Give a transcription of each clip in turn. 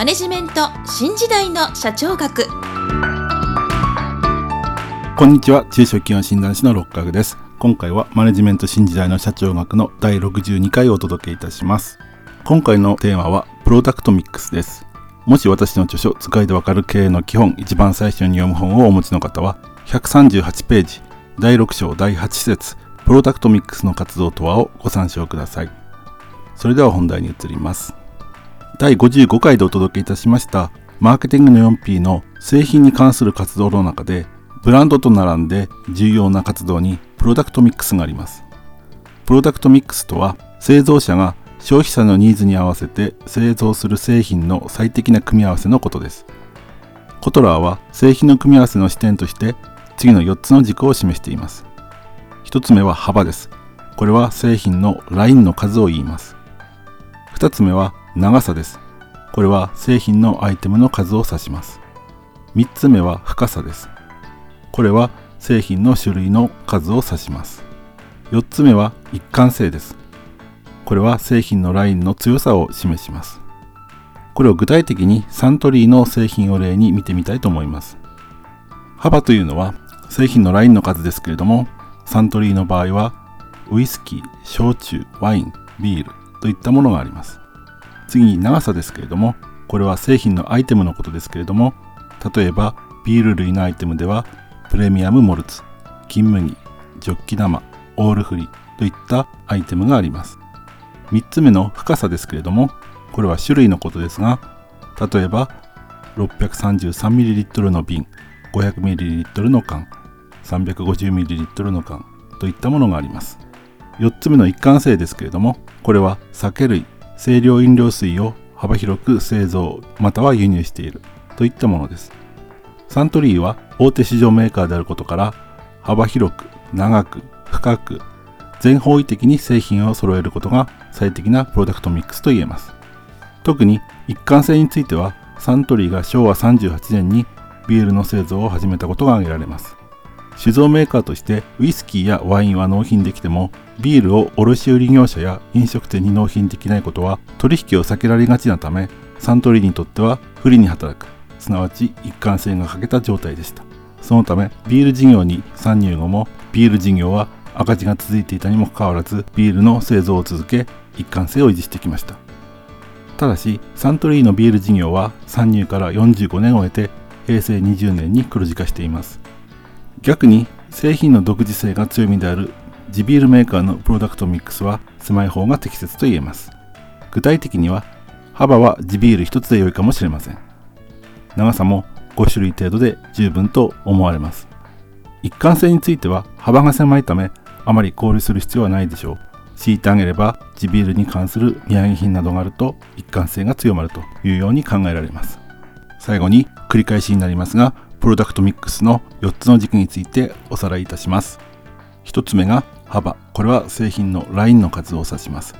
マネジメント新時代の社長学。こんにちは。中小企業診断士の六角です。今回はマネジメント新時代の社長学の第62回をお届けいたします。今回のテーマはプロダクトミックスです。もし私の著書使いでわかる経営の基本一番最初に読む本をお持ちの方は138ページ第6章第8節プロダクトミックスの活動とはをご参照ください。それでは本題に移ります。第55回でお届けいたしましたマーケティングの 4P の製品に関する活動の中でブランドと並んで重要な活動にプロダクトミックスがあります。プロダクトミックスとは製造者が消費者のニーズに合わせて製造する製品の最適な組み合わせのことです。コトラーは製品の組み合わせの視点として次の4つの軸を示しています。1つ目は幅です。これは製品のラインの数を言います。2つ目は長さです。これは製品のアイテムの数を指します。3つ目は深さです。これは製品の種類の数を指します。4つ目は一貫性です。これは製品のラインの強さを示します。これを具体的にサントリーの製品を例に見てみたいと思います。幅というのは製品のラインの数ですけれども、サントリーの場合はウイスキー、焼酎、ワイン、ビールといったものがあります。次に長さですけれども、これは製品のアイテムのことですけれども、例えばビール類のアイテムでは、プレミアムモルツ、金麦、ジョッキ生、オールフリといったアイテムがあります。3つ目の深さですけれども、これは種類のことですが、例えば 633ml の瓶、500ml の缶、350ml の缶といったものがあります。4つ目の一貫性ですけれども、これは酒類、清涼飲料水を幅広く製造または輸入しているといったものですサントリーは大手市場メーカーであることから幅広く長く深く全方位的に製品を揃えることが最適なプロダクトミックスと言えます特に一貫性についてはサントリーが昭和38年にビールの製造を始めたことが挙げられます酒造メーカーとしてウイスキーやワインは納品できてもビールを卸売業者や飲食店に納品できないことは取引を避けられがちなためサントリーにとっては不利に働く。すなわち一貫性が欠けた状態でした。そのためビール事業に参入後もビール事業は赤字が続いていたにもかかわらずビールの製造を続け一貫性を維持してきました。ただしサントリーのビール事業は参入から45年を経て平成20年に黒字化しています。逆に製品の独自性が強みである地ビールメーカーのプロダクトミックスは狭い方が適切と言えます。具体的には幅は地ビール1つで良いかもしれません。長さも5種類程度で十分と思われます。一貫性については幅が狭いためあまり考慮する必要はないでしょう。敷いてあげれば地ビールに関する土産品などがあると一貫性が強まるというように考えられます。最後に繰り返しになりますが、プロダクトミックスの4つの軸についておさらいいたします。1つ目が幅。これは製品のラインの数を指します。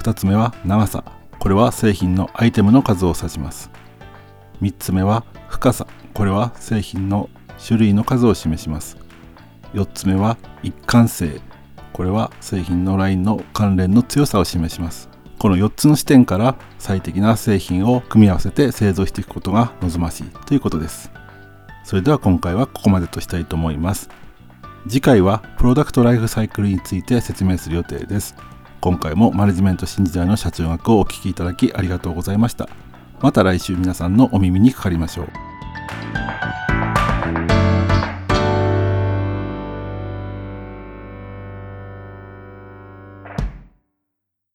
2つ目は長さ。これは製品のアイテムの数を指します。3つ目は深さ。これは製品の種類の数を示します。4つ目は一貫性。これは製品のラインの関連の強さを示します。この4つの視点から最適な製品を組み合わせて製造していくことが望ましいということです。それでは今回はここまでとしたいと思います次回はプロダクトライフサイクルについて説明する予定です。今回もマネジメント新時代の社長学をお聞きいただきありがとうございました。また来週皆さんのお耳にかかりましょう。